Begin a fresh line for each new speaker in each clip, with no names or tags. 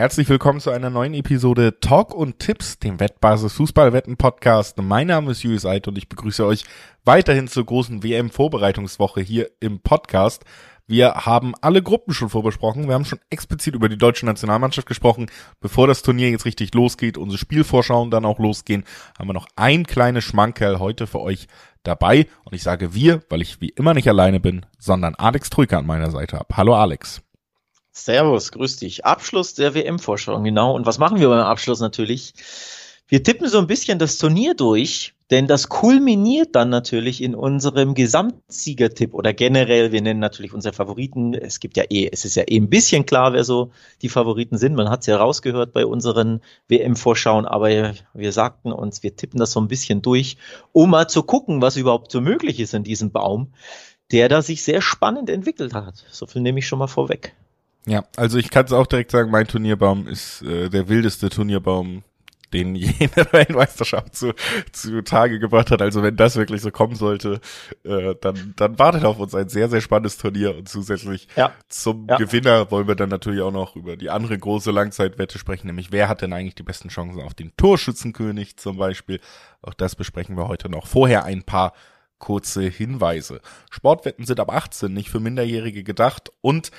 Herzlich willkommen zu einer neuen Episode Talk und Tipps, dem Wettbasis Fußballwetten Podcast. Mein Name ist Julius Eid und ich begrüße euch weiterhin zur großen WM Vorbereitungswoche hier im Podcast. Wir haben alle Gruppen schon vorbesprochen. Wir haben schon explizit über die deutsche Nationalmannschaft gesprochen. Bevor das Turnier jetzt richtig losgeht, unsere Spielvorschauen dann auch losgehen, haben wir noch ein kleines Schmankerl heute für euch dabei. Und ich sage wir, weil ich wie immer nicht alleine bin, sondern Alex Trücker an meiner Seite habe. Hallo Alex.
Servus, grüß dich. Abschluss der WM-Vorschau, genau. Und was machen wir beim Abschluss natürlich? Wir tippen so ein bisschen das Turnier durch, denn das kulminiert dann natürlich in unserem Gesamtsiegertipp oder generell, wir nennen natürlich unsere Favoriten. Es gibt ja eh, es ist ja eh ein bisschen klar, wer so die Favoriten sind. Man hat es ja rausgehört bei unseren WM-Vorschauen, aber wir sagten uns, wir tippen das so ein bisschen durch, um mal zu gucken, was überhaupt so möglich ist in diesem Baum, der da sich sehr spannend entwickelt hat. So viel nehme ich schon mal vorweg.
Ja, also ich kann es auch direkt sagen, mein Turnierbaum ist äh, der wildeste Turnierbaum, den jene Weltmeisterschaft zu, zu Tage gebracht hat. Also wenn das wirklich so kommen sollte, äh, dann, dann wartet auf uns ein sehr, sehr spannendes Turnier und zusätzlich ja. zum ja. Gewinner wollen wir dann natürlich auch noch über die andere große Langzeitwette sprechen, nämlich wer hat denn eigentlich die besten Chancen auf den Torschützenkönig zum Beispiel. Auch das besprechen wir heute noch. Vorher ein paar kurze Hinweise. Sportwetten sind ab 18 nicht für Minderjährige gedacht und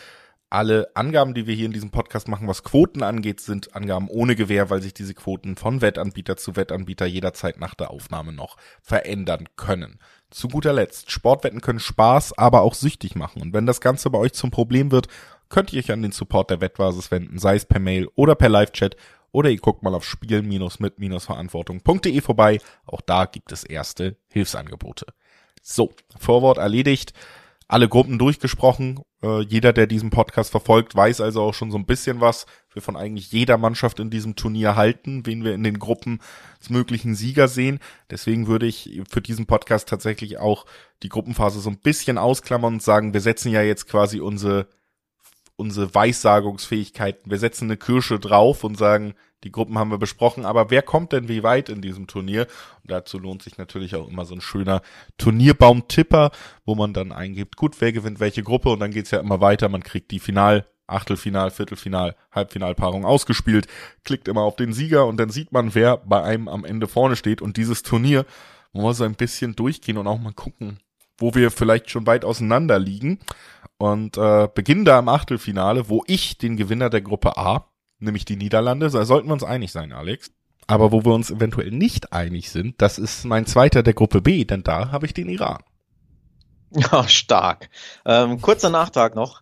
alle Angaben, die wir hier in diesem Podcast machen, was Quoten angeht, sind Angaben ohne Gewähr, weil sich diese Quoten von Wettanbieter zu Wettanbieter jederzeit nach der Aufnahme noch verändern können. Zu guter Letzt, Sportwetten können Spaß, aber auch süchtig machen. Und wenn das Ganze bei euch zum Problem wird, könnt ihr euch an den Support der Wettbasis wenden, sei es per Mail oder per Live-Chat oder ihr guckt mal auf spielen-mit-verantwortung.de vorbei. Auch da gibt es erste Hilfsangebote. So, Vorwort erledigt alle Gruppen durchgesprochen. Äh, jeder, der diesen Podcast verfolgt, weiß also auch schon so ein bisschen was wir von eigentlich jeder Mannschaft in diesem Turnier halten, wen wir in den Gruppen als möglichen Sieger sehen. Deswegen würde ich für diesen Podcast tatsächlich auch die Gruppenphase so ein bisschen ausklammern und sagen, wir setzen ja jetzt quasi unsere unsere Weissagungsfähigkeiten. Wir setzen eine Kirsche drauf und sagen, die Gruppen haben wir besprochen, aber wer kommt denn wie weit in diesem Turnier? Und dazu lohnt sich natürlich auch immer so ein schöner Turnierbaum-Tipper, wo man dann eingibt, gut, wer gewinnt welche Gruppe und dann geht's ja immer weiter. Man kriegt die Final, Achtelfinal, Viertelfinal, Halbfinalpaarung ausgespielt, klickt immer auf den Sieger und dann sieht man, wer bei einem am Ende vorne steht. Und dieses Turnier, wir so ein bisschen durchgehen und auch mal gucken, wo wir vielleicht schon weit auseinander liegen. Und äh, beginnen da im Achtelfinale, wo ich den Gewinner der Gruppe A nämlich die Niederlande. Da sollten wir uns einig sein, Alex. Aber wo wir uns eventuell nicht einig sind, das ist mein zweiter der Gruppe B, denn da habe ich den Iran.
Ja, stark. Ähm, kurzer Nachtrag noch.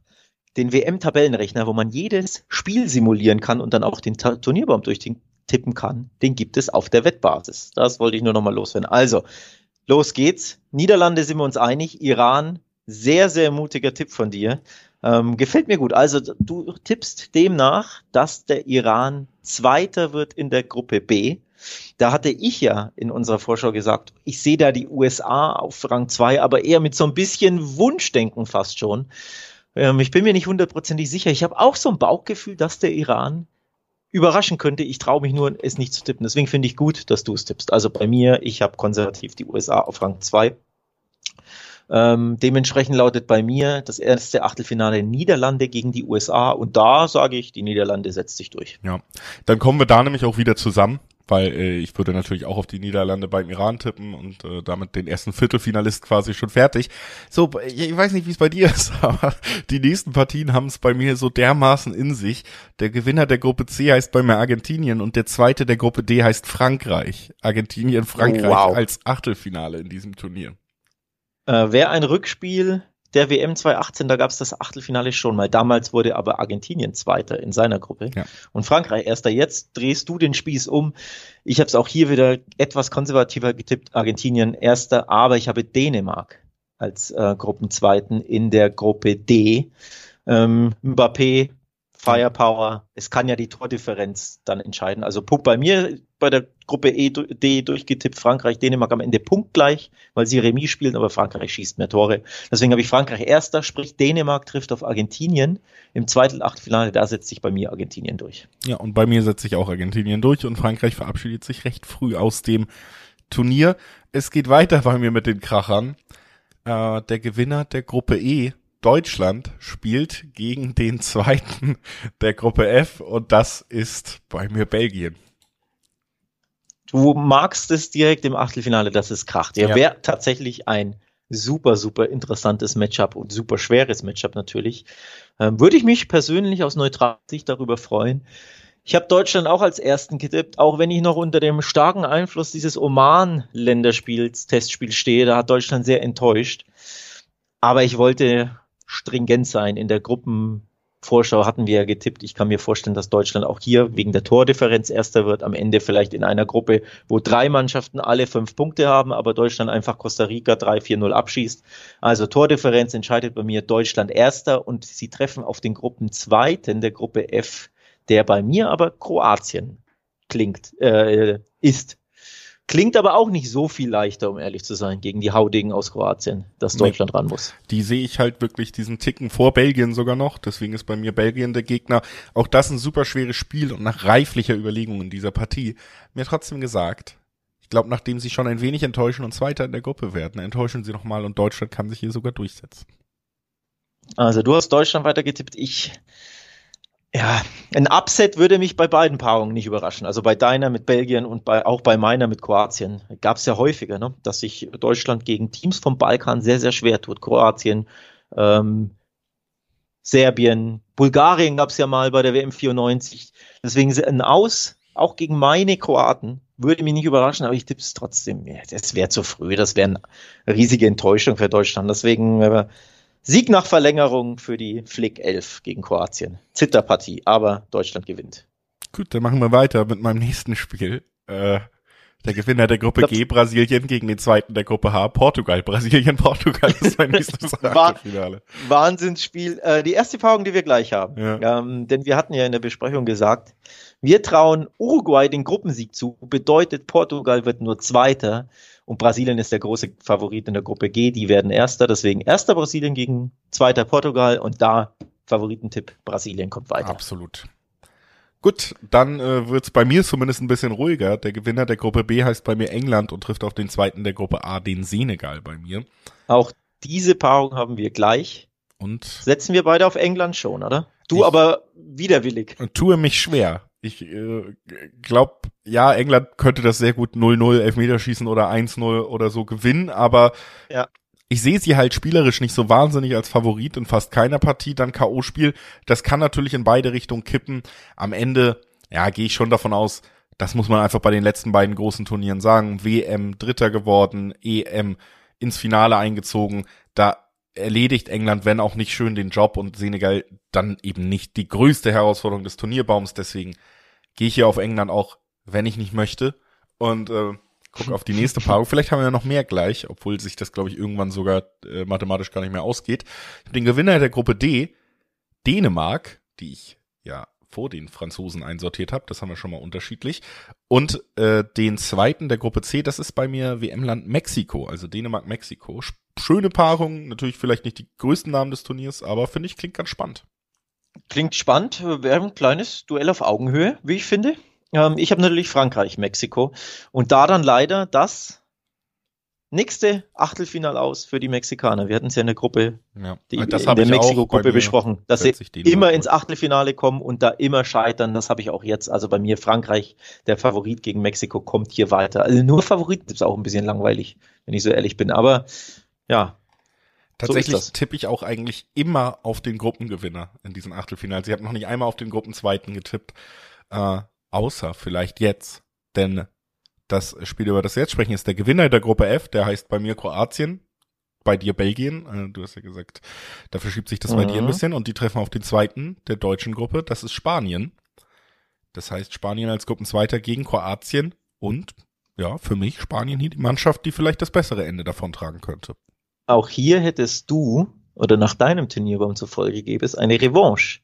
Den WM-Tabellenrechner, wo man jedes Spiel simulieren kann und dann auch den Turnierbaum durchtippen kann, den gibt es auf der Wettbasis. Das wollte ich nur nochmal loswerden. Also, los geht's. Niederlande sind wir uns einig. Iran, sehr, sehr mutiger Tipp von dir. Ähm, gefällt mir gut. Also du tippst demnach, dass der Iran Zweiter wird in der Gruppe B. Da hatte ich ja in unserer Vorschau gesagt, ich sehe da die USA auf Rang 2, aber eher mit so ein bisschen Wunschdenken fast schon. Ähm, ich bin mir nicht hundertprozentig sicher. Ich habe auch so ein Bauchgefühl, dass der Iran überraschen könnte. Ich traue mich nur, es nicht zu tippen. Deswegen finde ich gut, dass du es tippst. Also bei mir, ich habe konservativ die USA auf Rang 2. Ähm, dementsprechend lautet bei mir das erste Achtelfinale Niederlande gegen die USA und da sage ich, die Niederlande setzt sich durch.
Ja, dann kommen wir da nämlich auch wieder zusammen, weil äh, ich würde natürlich auch auf die Niederlande beim Iran tippen und äh, damit den ersten Viertelfinalist quasi schon fertig. So, ich weiß nicht, wie es bei dir ist, aber die nächsten Partien haben es bei mir so dermaßen in sich. Der Gewinner der Gruppe C heißt bei mir Argentinien und der zweite der Gruppe D heißt Frankreich. Argentinien, Frankreich oh, wow. als Achtelfinale in diesem Turnier.
Äh, Wäre ein Rückspiel der WM 2018, da gab es das Achtelfinale schon mal. Damals wurde aber Argentinien Zweiter in seiner Gruppe ja. und Frankreich Erster. Jetzt drehst du den Spieß um. Ich habe es auch hier wieder etwas konservativer getippt. Argentinien Erster, aber ich habe Dänemark als äh, Gruppenzweiten in der Gruppe D. Ähm, Mbappé Firepower. Es kann ja die Tordifferenz dann entscheiden. Also Punkt bei mir bei der Gruppe e, D durchgetippt, Frankreich, Dänemark am Ende punktgleich, weil sie Remis spielen, aber Frankreich schießt mehr Tore. Deswegen habe ich Frankreich erster, sprich Dänemark trifft auf Argentinien. Im zweiten Achtelfinale, da setzt sich bei mir Argentinien durch.
Ja, und bei mir setzt sich auch Argentinien durch und Frankreich verabschiedet sich recht früh aus dem Turnier. Es geht weiter bei mir mit den Krachern. Äh, der Gewinner der Gruppe E Deutschland spielt gegen den zweiten der Gruppe F und das ist bei mir Belgien.
Du magst es direkt im Achtelfinale, dass es kracht. Ja, ja. wäre tatsächlich ein super, super interessantes Matchup und super schweres Matchup natürlich. Ähm, würde ich mich persönlich aus neutraler Sicht darüber freuen. Ich habe Deutschland auch als ersten getippt, auch wenn ich noch unter dem starken Einfluss dieses Oman-Länderspiels, Testspiel stehe. Da hat Deutschland sehr enttäuscht. Aber ich wollte stringent sein in der Gruppen, Vorschau hatten wir ja getippt. Ich kann mir vorstellen, dass Deutschland auch hier wegen der Tordifferenz erster wird. Am Ende vielleicht in einer Gruppe, wo drei Mannschaften alle fünf Punkte haben, aber Deutschland einfach Costa Rica 3-4-0 abschießt. Also Tordifferenz entscheidet bei mir Deutschland erster und sie treffen auf den Gruppen zweiten der Gruppe F, der bei mir aber Kroatien klingt, äh, ist. Klingt aber auch nicht so viel leichter, um ehrlich zu sein, gegen die Haudegen aus Kroatien, dass Deutschland nee, ran muss.
Die sehe ich halt wirklich diesen Ticken vor Belgien sogar noch. Deswegen ist bei mir Belgien der Gegner. Auch das ein super schweres Spiel und nach reiflicher Überlegung in dieser Partie. Mir trotzdem gesagt, ich glaube, nachdem sie schon ein wenig enttäuschen und Zweiter in der Gruppe werden, enttäuschen sie nochmal und Deutschland kann sich hier sogar durchsetzen.
Also du hast Deutschland weitergetippt. Ich ja, ein Upset würde mich bei beiden Paarungen nicht überraschen. Also bei deiner mit Belgien und bei, auch bei meiner mit Kroatien. Gab es ja häufiger, ne? dass sich Deutschland gegen Teams vom Balkan sehr, sehr schwer tut. Kroatien, ähm, Serbien, Bulgarien gab es ja mal bei der WM 94. Deswegen ein Aus, auch gegen meine Kroaten, würde mich nicht überraschen, aber ich tippe es trotzdem. Das wäre zu früh, das wäre eine riesige Enttäuschung für Deutschland. Deswegen äh, Sieg nach Verlängerung für die Flick 11 gegen Kroatien. Zitterpartie, aber Deutschland gewinnt.
Gut, dann machen wir weiter mit meinem nächsten Spiel. Äh, der Gewinner der Gruppe G, Brasilien gegen den zweiten der Gruppe H, Portugal. Brasilien, Portugal ist mein nächstes
Finale. Wahnsinnsspiel. Äh, die erste Paarung, die wir gleich haben. Ja. Ähm, denn wir hatten ja in der Besprechung gesagt, wir trauen Uruguay den Gruppensieg zu, bedeutet Portugal wird nur Zweiter. Und Brasilien ist der große Favorit in der Gruppe G. Die werden Erster. Deswegen erster Brasilien gegen zweiter Portugal. Und da Favoritentipp Brasilien kommt weiter.
Absolut. Gut, dann äh, wird es bei mir zumindest ein bisschen ruhiger. Der Gewinner der Gruppe B heißt bei mir England und trifft auf den zweiten der Gruppe A, den Senegal bei mir.
Auch diese Paarung haben wir gleich. Und setzen wir beide auf England schon, oder? Du aber widerwillig.
Tue mich schwer. Ich äh, glaube, ja, England könnte das sehr gut 0-0 Elfmeterschießen oder 1-0 oder so gewinnen, aber ja. ich sehe sie halt spielerisch nicht so wahnsinnig als Favorit in fast keiner Partie. Dann K.O.-Spiel, das kann natürlich in beide Richtungen kippen. Am Ende, ja, gehe ich schon davon aus, das muss man einfach bei den letzten beiden großen Turnieren sagen. WM Dritter geworden, EM ins Finale eingezogen. Da erledigt England, wenn auch nicht schön, den Job und Senegal dann eben nicht die größte Herausforderung des Turnierbaums. Deswegen gehe ich hier auf England auch, wenn ich nicht möchte. Und äh, gucke auf die nächste Paarung. Vielleicht haben wir ja noch mehr gleich, obwohl sich das, glaube ich, irgendwann sogar äh, mathematisch gar nicht mehr ausgeht. Den Gewinner der Gruppe D, Dänemark, die ich ja vor den Franzosen einsortiert habe, das haben wir schon mal unterschiedlich. Und äh, den zweiten der Gruppe C, das ist bei mir WM-Land Mexiko, also Dänemark-Mexiko schöne Paarung, natürlich vielleicht nicht die größten Namen des Turniers, aber finde ich, klingt ganz spannend.
Klingt spannend, wäre ein kleines Duell auf Augenhöhe, wie ich finde. Ähm, ich habe natürlich Frankreich, Mexiko und da dann leider das nächste Achtelfinal aus für die Mexikaner. Wir hatten es ja in der Gruppe, ja, die, in der Mexiko-Gruppe besprochen, dass sie immer ins Achtelfinale kommen und da immer scheitern. Das habe ich auch jetzt. Also bei mir Frankreich, der Favorit gegen Mexiko, kommt hier weiter. Also nur Favorit ist auch ein bisschen langweilig, wenn ich so ehrlich bin. Aber ja.
Tatsächlich so tippe ich auch eigentlich immer auf den Gruppengewinner in diesen Achtelfinals. Ich habe noch nicht einmal auf den Gruppenzweiten getippt, äh, außer vielleicht jetzt. Denn das Spiel, über das wir jetzt sprechen, ist der Gewinner der Gruppe F, der heißt bei mir Kroatien, bei dir Belgien. Äh, du hast ja gesagt, da verschiebt sich das mhm. bei dir ein mhm. bisschen und die treffen auf den zweiten der deutschen Gruppe, das ist Spanien. Das heißt Spanien als Gruppenzweiter gegen Kroatien und ja, für mich Spanien hier die Mannschaft, die vielleicht das bessere Ende davon tragen könnte
auch hier hättest du, oder nach deinem Turnierbaum zufolge gäbe es eine Revanche.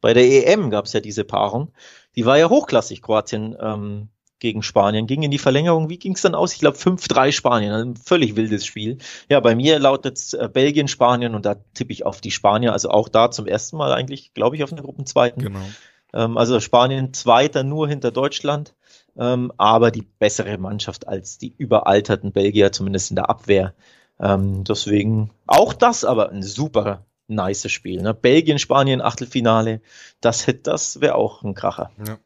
Bei der EM gab es ja diese Paarung. Die war ja hochklassig, Kroatien ähm, gegen Spanien. Ging in die Verlängerung. Wie ging es dann aus? Ich glaube 5-3 Spanien. Ein völlig wildes Spiel. Ja, bei mir lautet äh, Belgien, Spanien und da tippe ich auf die Spanier. Also auch da zum ersten Mal eigentlich, glaube ich, auf eine Gruppenzweiten. Genau. Ähm, also Spanien Zweiter nur hinter Deutschland. Ähm, aber die bessere Mannschaft als die überalterten Belgier, zumindest in der Abwehr. Ähm, deswegen auch das aber ein super, nice Spiel. Ne? Belgien, Spanien, Achtelfinale, das, das wäre auch ein Kracher.
Ja.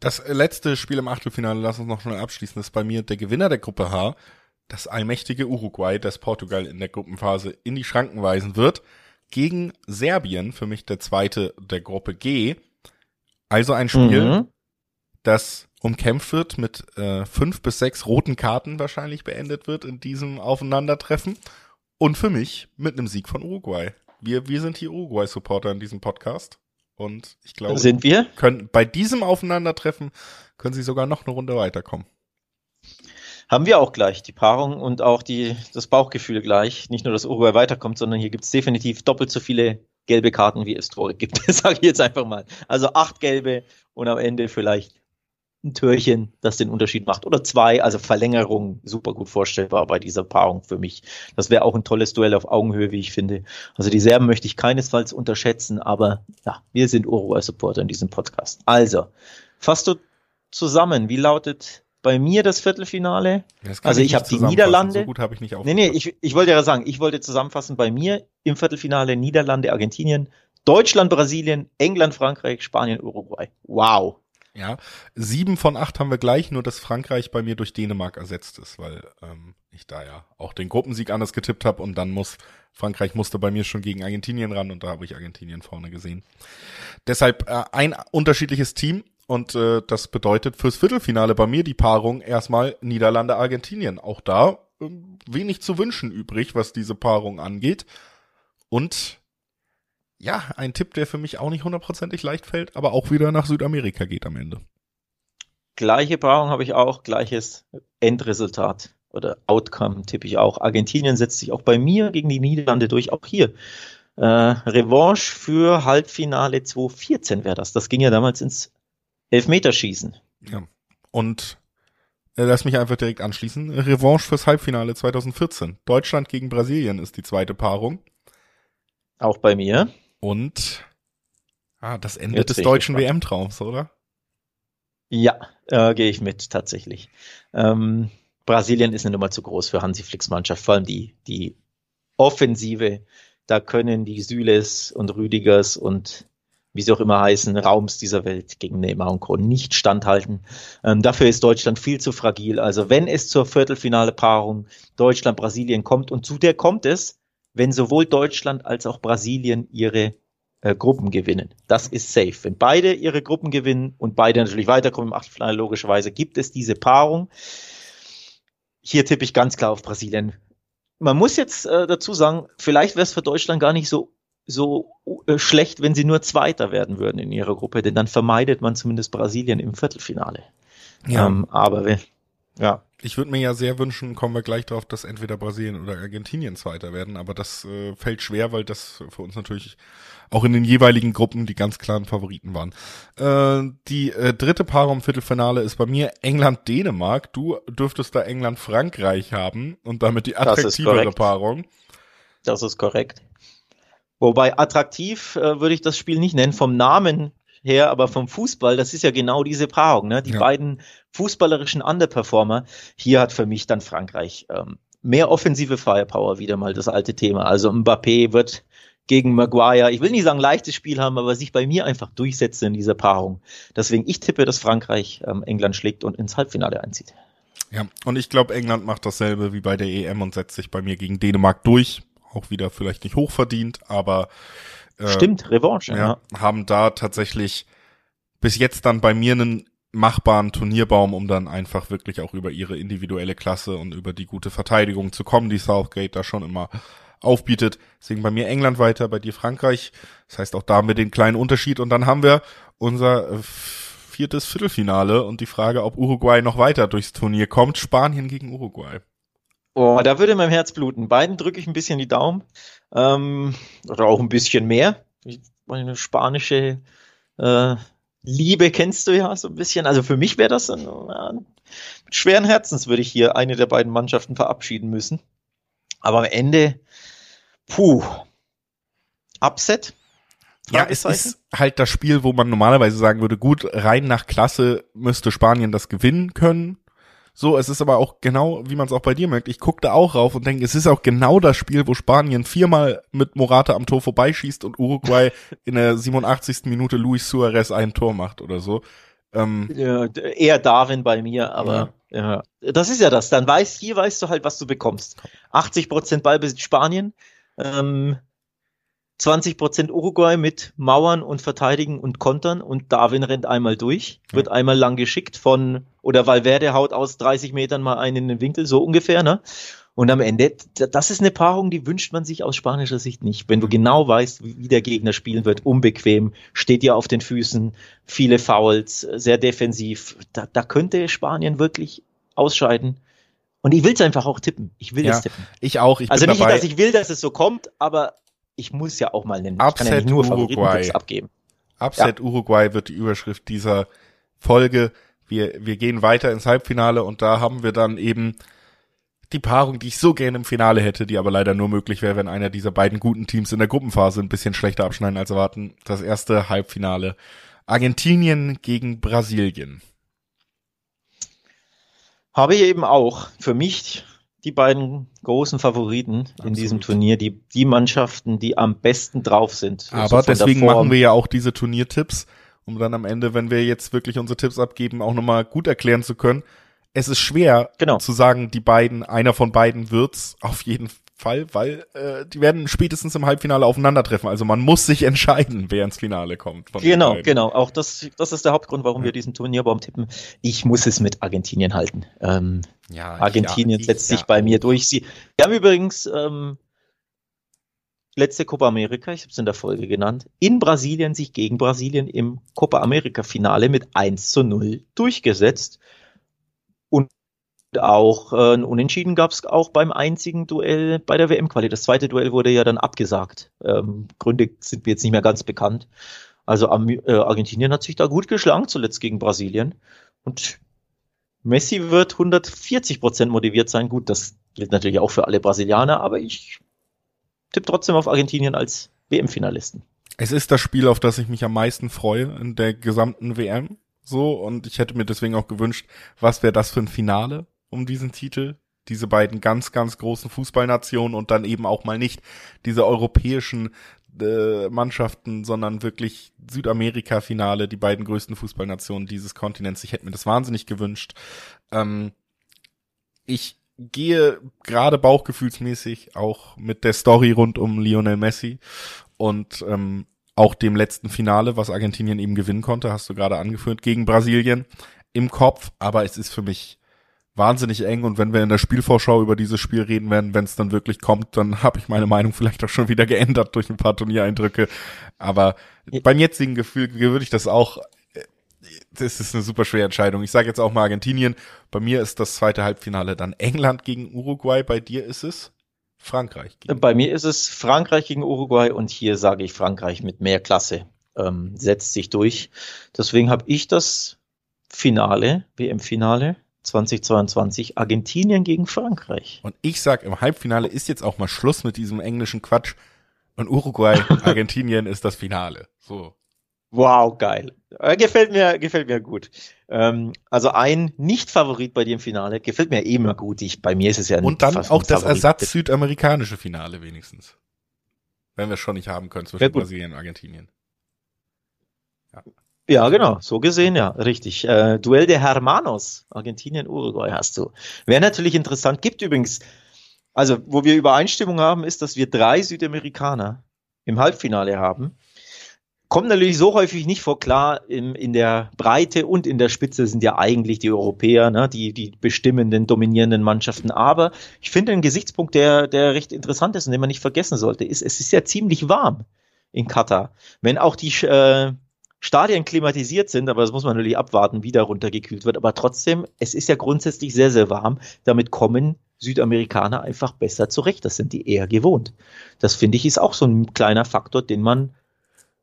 Das letzte Spiel im Achtelfinale, lass uns noch schnell abschließen, ist bei mir der Gewinner der Gruppe H, das allmächtige Uruguay, das Portugal in der Gruppenphase in die Schranken weisen wird, gegen Serbien, für mich der zweite der Gruppe G. Also ein Spiel, mhm. das umkämpft wird, mit äh, fünf bis sechs roten Karten wahrscheinlich beendet wird in diesem Aufeinandertreffen. Und für mich mit einem Sieg von Uruguay. Wir, wir sind hier Uruguay-Supporter in diesem Podcast. Und ich glaube,
sind wir?
Können, bei diesem Aufeinandertreffen können sie sogar noch eine Runde weiterkommen.
Haben wir auch gleich die Paarung und auch die, das Bauchgefühl gleich. Nicht nur, dass Uruguay weiterkommt, sondern hier gibt es definitiv doppelt so viele gelbe Karten, wie es Tore gibt. sage ich jetzt einfach mal. Also acht gelbe und am Ende vielleicht ein Türchen, das den Unterschied macht. Oder zwei, also Verlängerung, super gut vorstellbar bei dieser Paarung für mich. Das wäre auch ein tolles Duell auf Augenhöhe, wie ich finde. Also die Serben möchte ich keinesfalls unterschätzen, aber ja, wir sind Uruguay-Supporter in diesem Podcast. Also, fasst du zusammen, wie lautet bei mir das Viertelfinale? Das also ich, habe die Niederlande.
So gut habe ich nicht
Nee, nee, ich, ich wollte ja sagen, ich wollte zusammenfassen bei mir im Viertelfinale Niederlande, Argentinien, Deutschland, Brasilien, England, Frankreich, Spanien, Uruguay. Wow.
Ja, sieben von acht haben wir gleich, nur dass Frankreich bei mir durch Dänemark ersetzt ist, weil ähm, ich da ja auch den Gruppensieg anders getippt habe und dann muss Frankreich musste bei mir schon gegen Argentinien ran und da habe ich Argentinien vorne gesehen. Deshalb äh, ein unterschiedliches Team und äh, das bedeutet fürs Viertelfinale bei mir die Paarung erstmal Niederlande-Argentinien. Auch da äh, wenig zu wünschen übrig, was diese Paarung angeht. Und ja, ein Tipp, der für mich auch nicht hundertprozentig leicht fällt, aber auch wieder nach Südamerika geht am Ende.
Gleiche Paarung habe ich auch, gleiches Endresultat oder Outcome tippe ich auch. Argentinien setzt sich auch bei mir gegen die Niederlande durch, auch hier. Äh, Revanche für Halbfinale 2014 wäre das. Das ging ja damals ins Elfmeterschießen.
Ja. Und äh, lass mich einfach direkt anschließen. Revanche fürs Halbfinale 2014. Deutschland gegen Brasilien ist die zweite Paarung.
Auch bei mir.
Und ah, das Ende Jetzt des deutschen WM-Traums, oder?
Ja, äh, gehe ich mit, tatsächlich. Ähm, Brasilien ist eine Nummer zu groß für Hansi Flicks Mannschaft, vor allem die, die Offensive. Da können die Süles und Rüdigers und wie sie auch immer heißen, Raums dieser Welt gegen Neymar und Co. nicht standhalten. Ähm, dafür ist Deutschland viel zu fragil. Also wenn es zur Viertelfinale-Paarung Deutschland-Brasilien kommt, und zu der kommt es, wenn sowohl Deutschland als auch Brasilien ihre äh, Gruppen gewinnen. Das ist safe. Wenn beide ihre Gruppen gewinnen und beide natürlich weiterkommen im Achtelfinale, logischerweise gibt es diese Paarung. Hier tippe ich ganz klar auf Brasilien. Man muss jetzt äh, dazu sagen, vielleicht wäre es für Deutschland gar nicht so so äh, schlecht, wenn sie nur Zweiter werden würden in ihrer Gruppe, denn dann vermeidet man zumindest Brasilien im Viertelfinale. Ja. Ähm, aber ja.
Ich würde mir ja sehr wünschen, kommen wir gleich drauf, dass entweder Brasilien oder Argentinien Zweiter werden, aber das äh, fällt schwer, weil das für uns natürlich auch in den jeweiligen Gruppen die ganz klaren Favoriten waren. Äh, die äh, dritte Paarung im Viertelfinale ist bei mir England-Dänemark. Du dürftest da England-Frankreich haben und damit die attraktivere Paarung.
Das ist korrekt. Wobei attraktiv äh, würde ich das Spiel nicht nennen, vom Namen her, aber vom Fußball, das ist ja genau diese Paarung, ne? Die ja. beiden fußballerischen Underperformer. Hier hat für mich dann Frankreich ähm, mehr offensive Firepower wieder mal das alte Thema. Also Mbappé wird gegen Maguire, ich will nicht sagen leichtes Spiel haben, aber sich bei mir einfach durchsetzen in dieser Paarung. Deswegen ich tippe, dass Frankreich ähm, England schlägt und ins Halbfinale einzieht.
Ja, und ich glaube, England macht dasselbe wie bei der EM und setzt sich bei mir gegen Dänemark durch. Auch wieder vielleicht nicht hochverdient, aber
äh, Stimmt, Revanche.
Ja, ja, haben da tatsächlich bis jetzt dann bei mir einen machbaren Turnierbaum, um dann einfach wirklich auch über ihre individuelle Klasse und über die gute Verteidigung zu kommen, die Southgate da schon immer aufbietet. Deswegen bei mir England weiter, bei dir Frankreich. Das heißt auch da mit den kleinen Unterschied. Und dann haben wir unser äh, viertes Viertelfinale und die Frage, ob Uruguay noch weiter durchs Turnier kommt. Spanien gegen Uruguay.
Oh, da würde mein Herz bluten. Beiden drücke ich ein bisschen die Daumen. Ähm, oder auch ein bisschen mehr. Meine spanische äh, Liebe kennst du ja so ein bisschen. Also für mich wäre das ein, äh, mit schweren Herzens würde ich hier eine der beiden Mannschaften verabschieden müssen. Aber am Ende, puh, Upset.
Ja, es ist halt das Spiel, wo man normalerweise sagen würde, gut, rein nach Klasse müsste Spanien das gewinnen können. So, es ist aber auch genau, wie man es auch bei dir merkt. Ich gucke da auch rauf und denke, es ist auch genau das Spiel, wo Spanien viermal mit Morata am Tor vorbeischießt und Uruguay in der 87. Minute Luis Suarez ein Tor macht oder so.
Ähm, ja, eher Darwin bei mir, aber ja. ja. Das ist ja das. Dann weißt, hier weißt du halt, was du bekommst. 80 Prozent Ballbesitz Spanien, ähm, 20% Uruguay mit Mauern und Verteidigen und Kontern und Darwin rennt einmal durch, wird ja. einmal lang geschickt von, oder Valverde haut aus 30 Metern mal einen in den Winkel, so ungefähr, ne? Und am Ende, das ist eine Paarung, die wünscht man sich aus spanischer Sicht nicht. Wenn du genau weißt, wie der Gegner spielen wird, unbequem, steht ja auf den Füßen, viele Fouls, sehr defensiv, da, da könnte Spanien wirklich ausscheiden. Und ich will es einfach auch tippen. Ich will
ja,
es tippen.
Ich auch. Ich
also nicht, dabei. dass ich will, dass es so kommt, aber ich muss ja auch mal nennen.
Upset
ich kann ja
nicht nur Uruguay.
abgeben.
Upset ja. Uruguay wird die Überschrift dieser Folge. Wir, wir gehen weiter ins Halbfinale und da haben wir dann eben die Paarung, die ich so gerne im Finale hätte, die aber leider nur möglich wäre, wenn einer dieser beiden guten Teams in der Gruppenphase ein bisschen schlechter abschneiden als erwarten. Das erste Halbfinale. Argentinien gegen Brasilien.
Habe ich eben auch. Für mich die beiden großen Favoriten Absolut. in diesem Turnier, die, die Mannschaften, die am besten drauf sind.
Aber also deswegen machen wir ja auch diese Turniertipps, um dann am Ende, wenn wir jetzt wirklich unsere Tipps abgeben, auch nochmal gut erklären zu können. Es ist schwer genau. zu sagen, die beiden, einer von beiden wird's auf jeden Fall, weil äh, die werden spätestens im Halbfinale aufeinandertreffen. Also man muss sich entscheiden, wer ins Finale kommt.
genau, genau. Auch das, das ist der Hauptgrund, warum ja. wir diesen Turnierbaum tippen. Ich muss es mit Argentinien halten. Ähm, ja, Argentinien ja, setzt sich bei mir durch. Sie, wir haben übrigens ähm, letzte Copa America, ich habe es in der Folge genannt, in Brasilien sich gegen Brasilien im Copa America Finale mit 1 zu 0 durchgesetzt. Und auch äh, ein Unentschieden gab es auch beim einzigen Duell bei der WM-Quali. Das zweite Duell wurde ja dann abgesagt. Ähm, Gründe sind mir jetzt nicht mehr ganz bekannt. Also äh, Argentinien hat sich da gut geschlagen zuletzt gegen Brasilien. Und Messi wird 140 Prozent motiviert sein. Gut, das gilt natürlich auch für alle Brasilianer, aber ich tippe trotzdem auf Argentinien als WM-Finalisten.
Es ist das Spiel, auf das ich mich am meisten freue in der gesamten WM. So, und ich hätte mir deswegen auch gewünscht, was wäre das für ein Finale? Um diesen Titel. Diese beiden ganz, ganz großen Fußballnationen und dann eben auch mal nicht diese europäischen äh, Mannschaften, sondern wirklich Südamerika-Finale, die beiden größten Fußballnationen dieses Kontinents. Ich hätte mir das wahnsinnig gewünscht. Ähm, ich gehe gerade bauchgefühlsmäßig auch mit der Story rund um Lionel Messi und ähm, auch dem letzten Finale, was Argentinien eben gewinnen konnte, hast du gerade angeführt, gegen Brasilien im Kopf, aber es ist für mich wahnsinnig eng und wenn wir in der Spielvorschau über dieses Spiel reden werden, wenn es dann wirklich kommt, dann habe ich meine Meinung vielleicht auch schon wieder geändert durch ein paar Turniereindrücke. Aber ja. beim jetzigen Gefühl würde ich das auch. Äh, das ist eine super schwere Entscheidung. Ich sage jetzt auch mal Argentinien. Bei mir ist das zweite Halbfinale dann England gegen Uruguay. Bei dir ist es Frankreich.
Gegen Bei mir ist es Frankreich gegen Uruguay und hier sage ich Frankreich mit mehr Klasse ähm, setzt sich durch. Deswegen habe ich das Finale, WM-Finale 2022 Argentinien gegen Frankreich.
Und ich sag, im Halbfinale ist jetzt auch mal Schluss mit diesem englischen Quatsch. Und Uruguay, Argentinien ist das Finale. So.
Wow, geil. Äh, gefällt mir, gefällt mir gut. Ähm, also ein Nicht-Favorit bei dir im Finale gefällt mir eh immer gut. Ich, bei mir ist es ja
nicht Und dann auch das Ersatz südamerikanische Finale wenigstens. Wenn wir es schon nicht haben können zwischen Brasilien und Argentinien.
Ja. Ja, genau, so gesehen, ja, richtig. Äh, Duell der Hermanos, Argentinien, Uruguay hast du. Wäre natürlich interessant, gibt übrigens, also wo wir Übereinstimmung haben, ist, dass wir drei Südamerikaner im Halbfinale haben. Kommt natürlich so häufig nicht vor, klar, in, in der Breite und in der Spitze sind ja eigentlich die Europäer, ne, die, die bestimmenden, dominierenden Mannschaften. Aber ich finde einen Gesichtspunkt, der, der recht interessant ist und den man nicht vergessen sollte, ist, es ist ja ziemlich warm in Katar. Wenn auch die äh, Stadien klimatisiert sind, aber das muss man natürlich abwarten, wie da runtergekühlt wird. Aber trotzdem, es ist ja grundsätzlich sehr, sehr warm. Damit kommen Südamerikaner einfach besser zurecht. Das sind die eher gewohnt. Das finde ich ist auch so ein kleiner Faktor, den man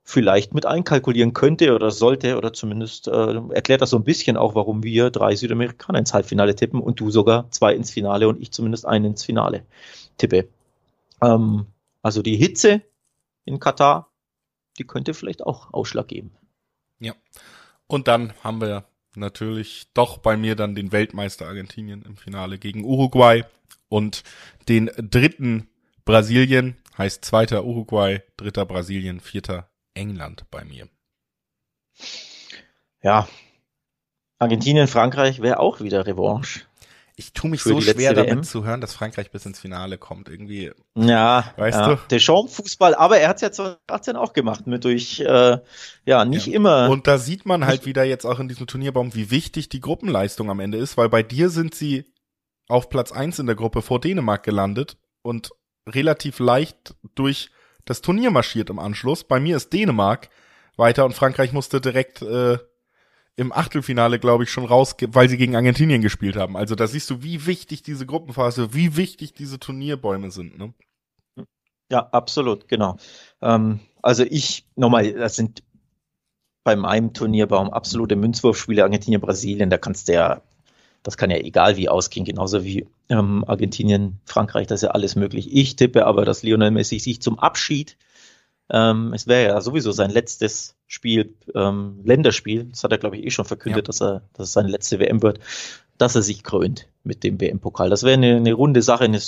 vielleicht mit einkalkulieren könnte oder sollte oder zumindest äh, erklärt das so ein bisschen auch, warum wir drei Südamerikaner ins Halbfinale tippen und du sogar zwei ins Finale und ich zumindest einen ins Finale tippe. Ähm, also die Hitze in Katar, die könnte vielleicht auch Ausschlag geben.
Ja. Und dann haben wir natürlich doch bei mir dann den Weltmeister Argentinien im Finale gegen Uruguay und den dritten Brasilien, heißt zweiter Uruguay, dritter Brasilien, vierter England bei mir.
Ja, Argentinien, Frankreich wäre auch wieder Revanche.
Ich tue mich so schwer damit WM. zu hören, dass Frankreich bis ins Finale kommt. Irgendwie.
Ja, weißt ja. du? Der Champ-Fußball, aber er hat es ja 2018 auch gemacht, mit durch, äh, ja, nicht ja. immer.
Und da sieht man halt wieder jetzt auch in diesem Turnierbaum, wie wichtig die Gruppenleistung am Ende ist, weil bei dir sind sie auf Platz eins in der Gruppe vor Dänemark gelandet und relativ leicht durch das Turnier marschiert im Anschluss. Bei mir ist Dänemark weiter und Frankreich musste direkt äh, im Achtelfinale, glaube ich, schon raus, weil sie gegen Argentinien gespielt haben. Also da siehst du, wie wichtig diese Gruppenphase, wie wichtig diese Turnierbäume sind. Ne?
Ja, absolut, genau. Ähm, also ich, nochmal, das sind bei meinem Turnierbaum absolute Münzwurfspiele Argentinien, Brasilien, da kannst du ja, das kann ja egal wie ausgehen, genauso wie ähm, Argentinien, Frankreich, das ist ja alles möglich. Ich tippe aber, dass Lionel Messi sich zum Abschied ähm, es wäre ja sowieso sein letztes Spiel, ähm, Länderspiel. Das hat er, glaube ich, eh schon verkündet, ja. dass er, dass es seine letzte WM wird, dass er sich krönt mit dem WM-Pokal. Das wäre eine, eine runde Sache, eine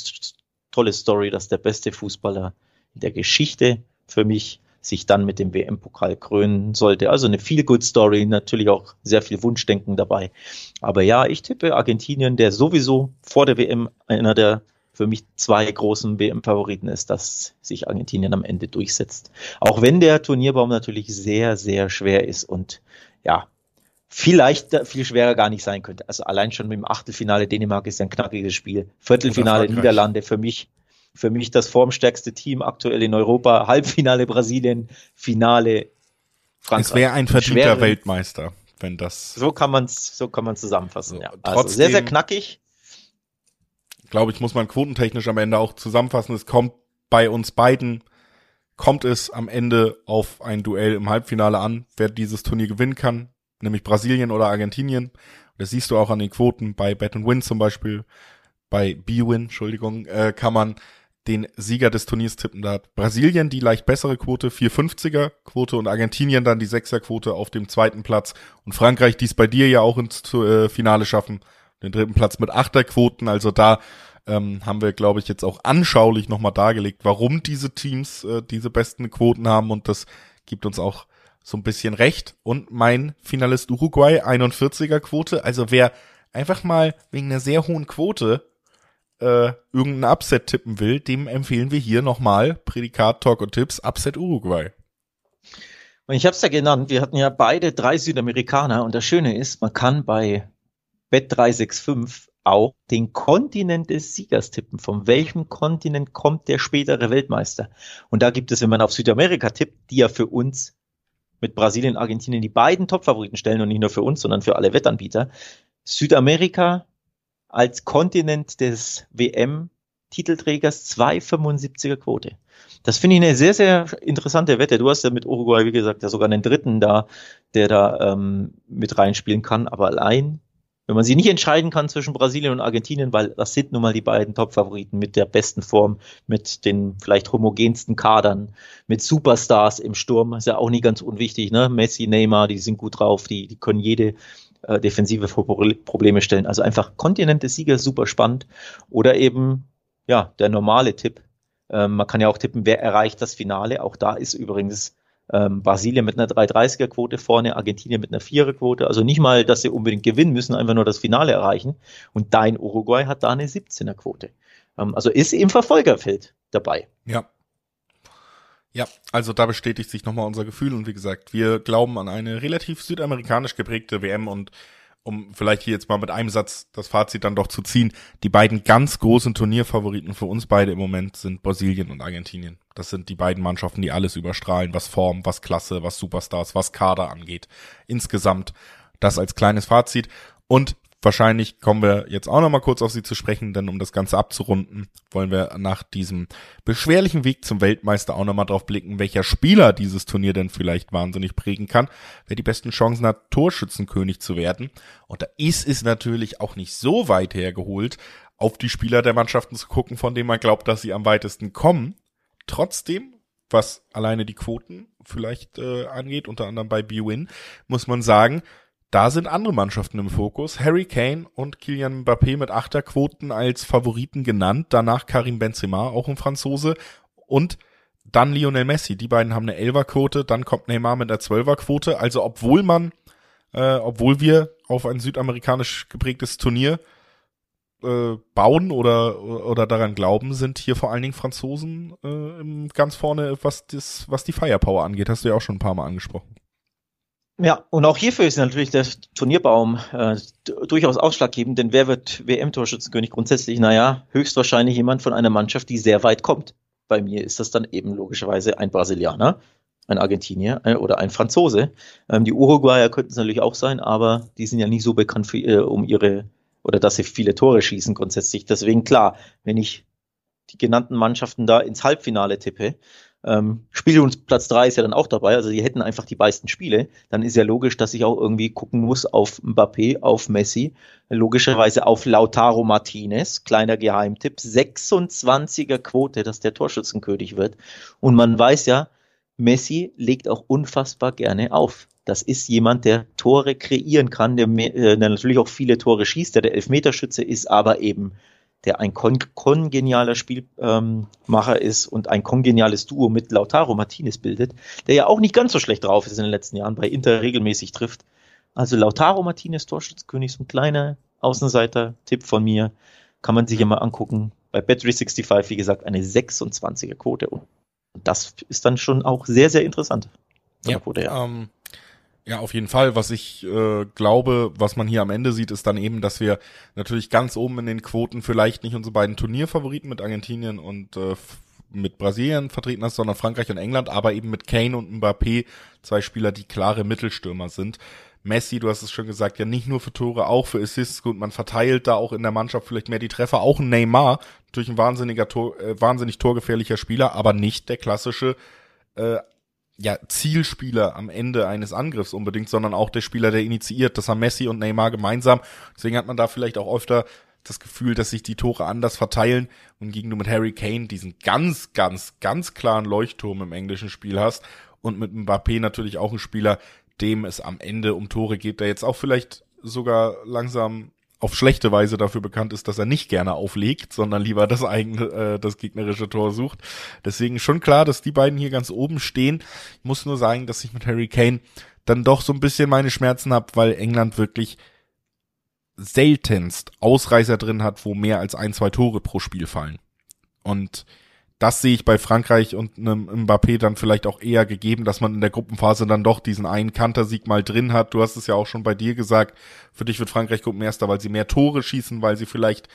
tolle Story, dass der beste Fußballer in der Geschichte für mich sich dann mit dem WM-Pokal krönen sollte. Also eine viel good Story, natürlich auch sehr viel Wunschdenken dabei. Aber ja, ich tippe Argentinien, der sowieso vor der WM einer der für mich zwei großen WM-Favoriten ist, dass sich Argentinien am Ende durchsetzt. Auch wenn der Turnierbaum natürlich sehr, sehr schwer ist und ja, vielleicht viel schwerer gar nicht sein könnte. Also allein schon mit dem Achtelfinale Dänemark ist ein knackiges Spiel. Viertelfinale Niederlande für mich, für mich das formstärkste Team aktuell in Europa. Halbfinale Brasilien, Finale
Frankreich. Es wäre ein verdienter Schwere, Weltmeister, wenn das.
So kann man es, so kann man zusammenfassen. So, ja. Also sehr, sehr knackig
glaube ich, muss man quotentechnisch am Ende auch zusammenfassen. Es kommt bei uns beiden, kommt es am Ende auf ein Duell im Halbfinale an, wer dieses Turnier gewinnen kann, nämlich Brasilien oder Argentinien. Das siehst du auch an den Quoten bei Bet Win zum Beispiel, bei B-Win, Entschuldigung, äh, kann man den Sieger des Turniers tippen. Da hat Brasilien die leicht bessere Quote, 450er Quote und Argentinien dann die 6er Quote auf dem zweiten Platz und Frankreich, die es bei dir ja auch ins äh, Finale schaffen, den dritten Platz mit Achterquoten. Also da ähm, haben wir, glaube ich, jetzt auch anschaulich nochmal dargelegt, warum diese Teams äh, diese besten Quoten haben und das gibt uns auch so ein bisschen recht. Und mein Finalist Uruguay, 41er Quote. Also wer einfach mal wegen einer sehr hohen Quote äh, irgendeinen Upset tippen will, dem empfehlen wir hier nochmal Prädikat, Talk und Tipps, Upset Uruguay.
Ich habe es ja genannt, wir hatten ja beide drei Südamerikaner und das Schöne ist, man kann bei Bet365 auch den Kontinent des Siegers tippen. Von welchem Kontinent kommt der spätere Weltmeister? Und da gibt es, wenn man auf Südamerika tippt, die ja für uns mit Brasilien Argentinien die beiden Top-Favoriten stellen und nicht nur für uns, sondern für alle Wettanbieter. Südamerika als Kontinent des WM-Titelträgers 2,75er Quote. Das finde ich eine sehr, sehr interessante Wette. Du hast ja mit Uruguay, wie gesagt, ja sogar einen dritten da, der da ähm, mit reinspielen kann. Aber allein wenn man sich nicht entscheiden kann zwischen Brasilien und Argentinien, weil das sind nun mal die beiden Top-Favoriten mit der besten Form, mit den vielleicht homogensten Kadern, mit Superstars im Sturm, ist ja auch nie ganz unwichtig, ne? Messi, Neymar, die sind gut drauf, die, die können jede äh, Defensive vor Probleme stellen. Also einfach Kontinent des Siegers super spannend. Oder eben, ja, der normale Tipp. Ähm, man kann ja auch tippen, wer erreicht das Finale. Auch da ist übrigens ähm, Brasilien mit einer 3,30er Quote vorne, Argentinien mit einer 4er Quote. Also nicht mal, dass sie unbedingt gewinnen müssen, einfach nur das Finale erreichen. Und dein Uruguay hat da eine 17er Quote. Ähm, also ist im Verfolgerfeld dabei.
Ja. Ja, also da bestätigt sich nochmal unser Gefühl und wie gesagt, wir glauben an eine relativ südamerikanisch geprägte WM und um vielleicht hier jetzt mal mit einem Satz das Fazit dann doch zu ziehen, die beiden ganz großen Turnierfavoriten für uns beide im Moment sind Brasilien und Argentinien. Das sind die beiden Mannschaften, die alles überstrahlen, was Form, was Klasse, was Superstars, was Kader angeht. Insgesamt das als kleines Fazit. Und Wahrscheinlich kommen wir jetzt auch noch mal kurz auf sie zu sprechen, denn um das Ganze abzurunden, wollen wir nach diesem beschwerlichen Weg zum Weltmeister auch noch mal drauf blicken, welcher Spieler dieses Turnier denn vielleicht wahnsinnig prägen kann, wer die besten Chancen hat, Torschützenkönig zu werden. Und da ist es natürlich auch nicht so weit hergeholt, auf die Spieler der Mannschaften zu gucken, von denen man glaubt, dass sie am weitesten kommen. Trotzdem, was alleine die Quoten vielleicht äh, angeht, unter anderem bei B-Win, muss man sagen, da sind andere Mannschaften im Fokus. Harry Kane und Kylian Mbappé mit Achterquoten als Favoriten genannt. Danach Karim Benzema, auch ein Franzose. Und dann Lionel Messi. Die beiden haben eine Elferquote. Dann kommt Neymar mit einer Zwölferquote. Also obwohl man, äh, obwohl wir auf ein südamerikanisch geprägtes Turnier äh, bauen oder oder daran glauben, sind hier vor allen Dingen Franzosen äh, ganz vorne, was das, was die Firepower angeht. Hast du ja auch schon ein paar Mal angesprochen.
Ja, und auch hierfür ist natürlich der Turnierbaum äh, durchaus ausschlaggebend, denn wer wird WM-Torschützenkönig grundsätzlich? Naja, höchstwahrscheinlich jemand von einer Mannschaft, die sehr weit kommt. Bei mir ist das dann eben logischerweise ein Brasilianer, ein Argentinier äh, oder ein Franzose. Ähm, die Uruguayer könnten es natürlich auch sein, aber die sind ja nicht so bekannt für, äh, um ihre oder dass sie viele Tore schießen grundsätzlich. Deswegen klar, wenn ich die genannten Mannschaften da ins Halbfinale tippe, ähm, Spiel und Platz drei ist ja dann auch dabei, also die hätten einfach die meisten Spiele, dann ist ja logisch, dass ich auch irgendwie gucken muss auf Mbappé, auf Messi, logischerweise auf Lautaro Martinez, kleiner Geheimtipp, 26er Quote, dass der Torschützenkönig wird. Und man weiß ja, Messi legt auch unfassbar gerne auf. Das ist jemand, der Tore kreieren kann, der, äh, der natürlich auch viele Tore schießt, der der Elfmeterschütze ist, aber eben der ein kon kongenialer Spielmacher ähm, ist und ein kongeniales Duo mit Lautaro Martinez bildet, der ja auch nicht ganz so schlecht drauf ist in den letzten Jahren, bei Inter regelmäßig trifft. Also Lautaro Martinez, Torschützkönig, so ein kleiner Außenseiter-Tipp von mir, kann man sich ja mal angucken. Bei Bet365, wie gesagt, eine 26er Quote. Und das ist dann schon auch sehr, sehr interessant.
Ja, Quote, ja. Ähm, ja, auf jeden Fall. Was ich äh, glaube, was man hier am Ende sieht, ist dann eben, dass wir natürlich ganz oben in den Quoten vielleicht nicht unsere beiden Turnierfavoriten mit Argentinien und äh, mit Brasilien vertreten hast, sondern Frankreich und England, aber eben mit Kane und Mbappé, zwei Spieler, die klare Mittelstürmer sind. Messi, du hast es schon gesagt, ja nicht nur für Tore, auch für Assists. Gut, man verteilt da auch in der Mannschaft vielleicht mehr die Treffer. Auch ein Neymar, natürlich ein wahnsinniger Tor, äh, wahnsinnig torgefährlicher Spieler, aber nicht der klassische äh, ja, Zielspieler am Ende eines Angriffs unbedingt, sondern auch der Spieler, der initiiert. Das haben Messi und Neymar gemeinsam. Deswegen hat man da vielleicht auch öfter das Gefühl, dass sich die Tore anders verteilen und gegen du mit Harry Kane diesen ganz, ganz, ganz klaren Leuchtturm im englischen Spiel hast und mit Mbappé natürlich auch ein Spieler, dem es am Ende um Tore geht, der jetzt auch vielleicht sogar langsam auf schlechte Weise dafür bekannt ist, dass er nicht gerne auflegt, sondern lieber das eigene, äh, das gegnerische Tor sucht. Deswegen schon klar, dass die beiden hier ganz oben stehen. Ich muss nur sagen, dass ich mit Harry Kane dann doch so ein bisschen meine Schmerzen habe, weil England wirklich seltenst Ausreißer drin hat, wo mehr als ein, zwei Tore pro Spiel fallen. Und das sehe ich bei Frankreich und einem Mbappé dann vielleicht auch eher gegeben, dass man in der Gruppenphase dann doch diesen einen Kantersieg mal drin hat. Du hast es ja auch schon bei dir gesagt. Für dich wird Frankreich Gruppenerster, weil sie mehr Tore schießen, weil sie vielleicht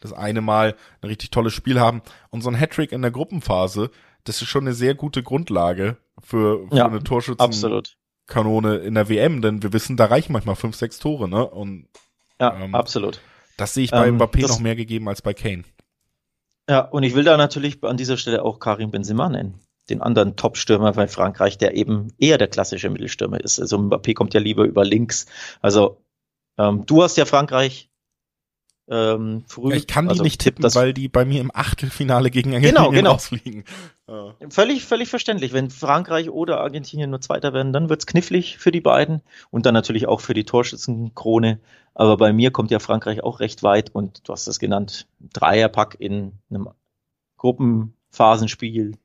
das eine Mal ein richtig tolles Spiel haben. Und so ein Hattrick in der Gruppenphase, das ist schon eine sehr gute Grundlage für, für ja, eine Torschützenkanone in der WM, denn wir wissen, da reichen manchmal fünf, sechs Tore, ne? Und
ja, ähm, absolut.
Das sehe ich bei ähm, Mbappé noch mehr gegeben als bei Kane.
Ja, und ich will da natürlich an dieser Stelle auch Karim Benzema nennen. Den anderen Top-Stürmer bei Frankreich, der eben eher der klassische Mittelstürmer ist. Also Mbappé kommt ja lieber über links. Also ähm, du hast ja Frankreich
ähm, früh. Ich kann die also, nicht tippen, weil die bei mir im Achtelfinale gegen Argentinien
genau, genau. rausfliegen. Ja. Völlig, völlig verständlich. Wenn Frankreich oder Argentinien nur Zweiter werden, dann wird's knifflig für die beiden und dann natürlich auch für die Torschützenkrone. Aber bei mir kommt ja Frankreich auch recht weit und du hast das genannt, Dreierpack in einem Gruppenphasenspiel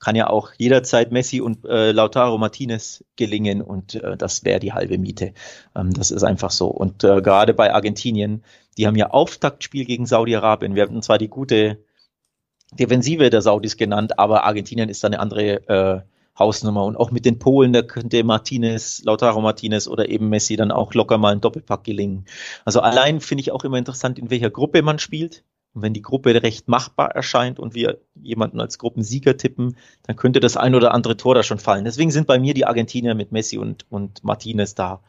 kann ja auch jederzeit Messi und äh, Lautaro Martinez gelingen und äh, das wäre die halbe Miete. Ähm, das ist einfach so. Und äh, gerade bei Argentinien, die haben ja Auftaktspiel gegen Saudi-Arabien. Wir hatten zwar die gute Defensive der Saudis genannt, aber Argentinien ist da eine andere äh, Hausnummer. Und auch mit den Polen, da könnte Martinez, Lautaro Martinez oder eben Messi dann auch locker mal ein Doppelpack gelingen. Also allein finde ich auch immer interessant, in welcher Gruppe man spielt. Und wenn die Gruppe recht machbar erscheint und wir jemanden als Gruppensieger tippen, dann könnte das ein oder andere Tor da schon fallen. Deswegen sind bei mir die Argentinier mit Messi und, und Martinez da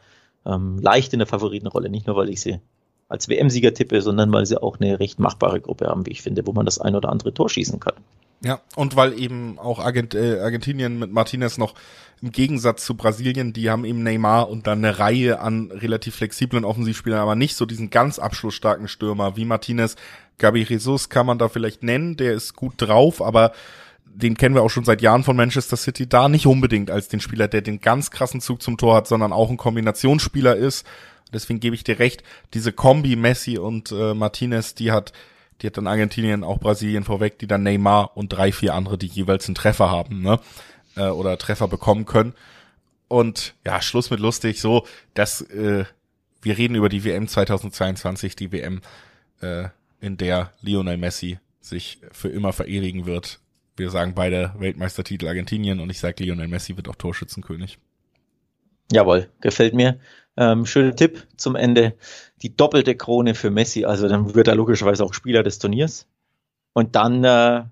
ähm, leicht in der Favoritenrolle. Nicht nur, weil ich sie als WM-Sieger tippe, sondern weil sie auch eine recht machbare Gruppe haben, wie ich finde, wo man das ein oder andere Tor schießen kann.
Ja, und weil eben auch Argent äh, Argentinien mit Martinez noch im Gegensatz zu Brasilien, die haben eben Neymar und dann eine Reihe an relativ flexiblen Offensivspielern, aber nicht so diesen ganz abschlussstarken Stürmer wie Martinez. Gabi Jesus kann man da vielleicht nennen, der ist gut drauf, aber den kennen wir auch schon seit Jahren von Manchester City, da nicht unbedingt als den Spieler, der den ganz krassen Zug zum Tor hat, sondern auch ein Kombinationsspieler ist. Deswegen gebe ich dir recht, diese Kombi Messi und äh, Martinez, die hat, die hat dann Argentinien, auch Brasilien vorweg, die dann Neymar und drei, vier andere, die jeweils einen Treffer haben, ne? Äh, oder Treffer bekommen können. Und ja, Schluss mit lustig, so, dass äh, wir reden über die WM 2022, die WM, äh, in der Lionel Messi sich für immer verewigen wird. Wir sagen beide Weltmeistertitel Argentinien und ich sage Lionel Messi wird auch Torschützenkönig.
Jawohl, gefällt mir. Ähm, schöner Tipp zum Ende. Die doppelte Krone für Messi, also dann wird er logischerweise auch Spieler des Turniers. Und dann äh,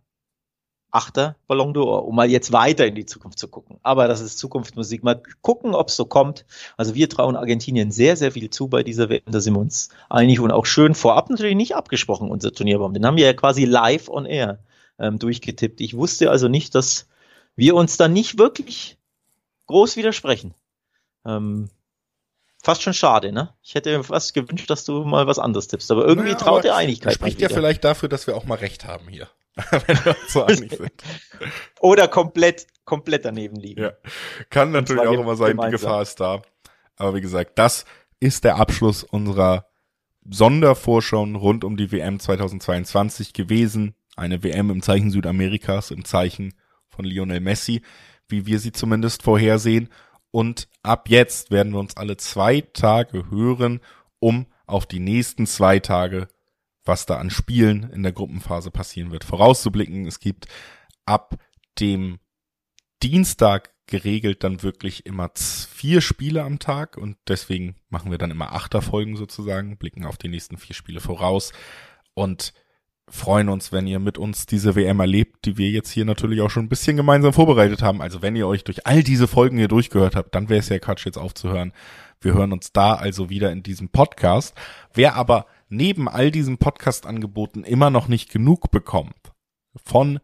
achter Ballon d'Or, um mal jetzt weiter in die Zukunft zu gucken. Aber das ist Zukunftsmusik. Mal gucken, ob es so kommt. Also wir trauen Argentinien sehr, sehr viel zu bei dieser WM. Da sind wir uns einig und auch schön vorab natürlich nicht abgesprochen, unser Turnierbaum. Den haben wir ja quasi live on air ähm, durchgetippt. Ich wusste also nicht, dass wir uns da nicht wirklich groß widersprechen. Ähm, fast schon schade, ne? Ich hätte mir fast gewünscht, dass du mal was anderes tippst, aber irgendwie naja, traut der Einigkeit.
Spricht ja vielleicht dafür, dass wir auch mal recht haben hier. Wenn wir uns so einig sind.
Oder komplett, komplett daneben liegen.
Ja. Kann natürlich auch immer sein, gemeinsam. die Gefahr ist da. Aber wie gesagt, das ist der Abschluss unserer Sondervorschauen rund um die WM 2022 gewesen. Eine WM im Zeichen Südamerikas, im Zeichen von Lionel Messi, wie wir sie zumindest vorhersehen. Und ab jetzt werden wir uns alle zwei Tage hören, um auf die nächsten zwei Tage, was da an Spielen in der Gruppenphase passieren wird, vorauszublicken. Es gibt ab dem Dienstag geregelt dann wirklich immer vier Spiele am Tag und deswegen machen wir dann immer Achterfolgen sozusagen, blicken auf die nächsten vier Spiele voraus und freuen uns, wenn ihr mit uns diese WM erlebt, die wir jetzt hier natürlich auch schon ein bisschen gemeinsam vorbereitet haben. Also wenn ihr euch durch all diese Folgen hier durchgehört habt, dann wäre es ja Quatsch, jetzt aufzuhören. Wir hören uns da also wieder in diesem Podcast. Wer aber neben all diesen Podcast-Angeboten immer noch nicht genug bekommt von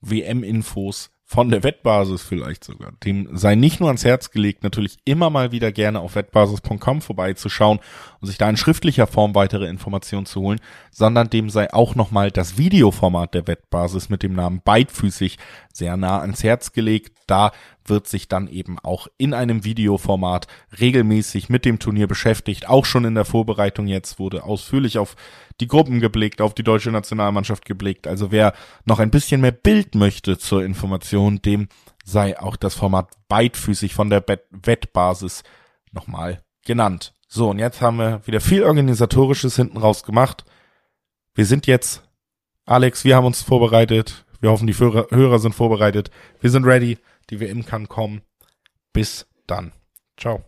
WM-Infos, von der Wettbasis vielleicht sogar. Dem sei nicht nur ans Herz gelegt, natürlich immer mal wieder gerne auf wettbasis.com vorbeizuschauen und sich da in schriftlicher Form weitere Informationen zu holen, sondern dem sei auch nochmal das Videoformat der Wettbasis mit dem Namen Beidfüßig sehr nah ans Herz gelegt. Da wird sich dann eben auch in einem Videoformat regelmäßig mit dem Turnier beschäftigt. Auch schon in der Vorbereitung jetzt wurde ausführlich auf die Gruppen geblickt, auf die deutsche Nationalmannschaft geblickt. Also wer noch ein bisschen mehr Bild möchte zur Information, dem sei auch das Format beidfüßig von der Wettbasis nochmal genannt. So, und jetzt haben wir wieder viel Organisatorisches hinten raus gemacht. Wir sind jetzt, Alex, wir haben uns vorbereitet. Wir hoffen, die Hörer sind vorbereitet. Wir sind ready. Die WM kann kommen. Bis dann. Ciao.